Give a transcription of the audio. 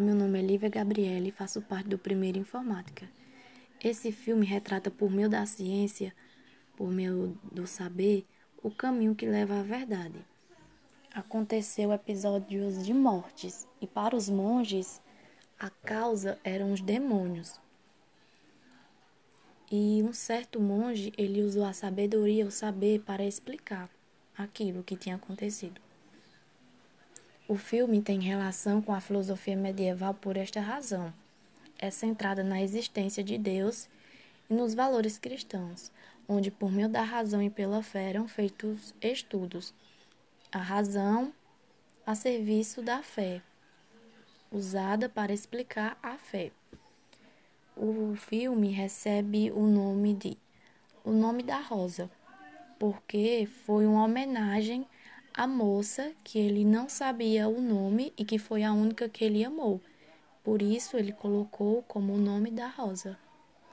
Meu nome é Lívia Gabriele e faço parte do Primeiro Informática. Esse filme retrata, por meio da ciência, por meio do saber, o caminho que leva à verdade. Aconteceu episódios de mortes e para os monges a causa eram os demônios. E um certo monge, ele usou a sabedoria, o saber para explicar aquilo que tinha acontecido. O filme tem relação com a filosofia medieval por esta razão. É centrada na existência de Deus e nos valores cristãos, onde, por meio da razão e pela fé, eram feitos estudos. A razão a serviço da fé, usada para explicar a fé. O filme recebe o nome de O Nome da Rosa, porque foi uma homenagem a moça que ele não sabia o nome e que foi a única que ele amou. Por isso ele colocou como o nome da rosa.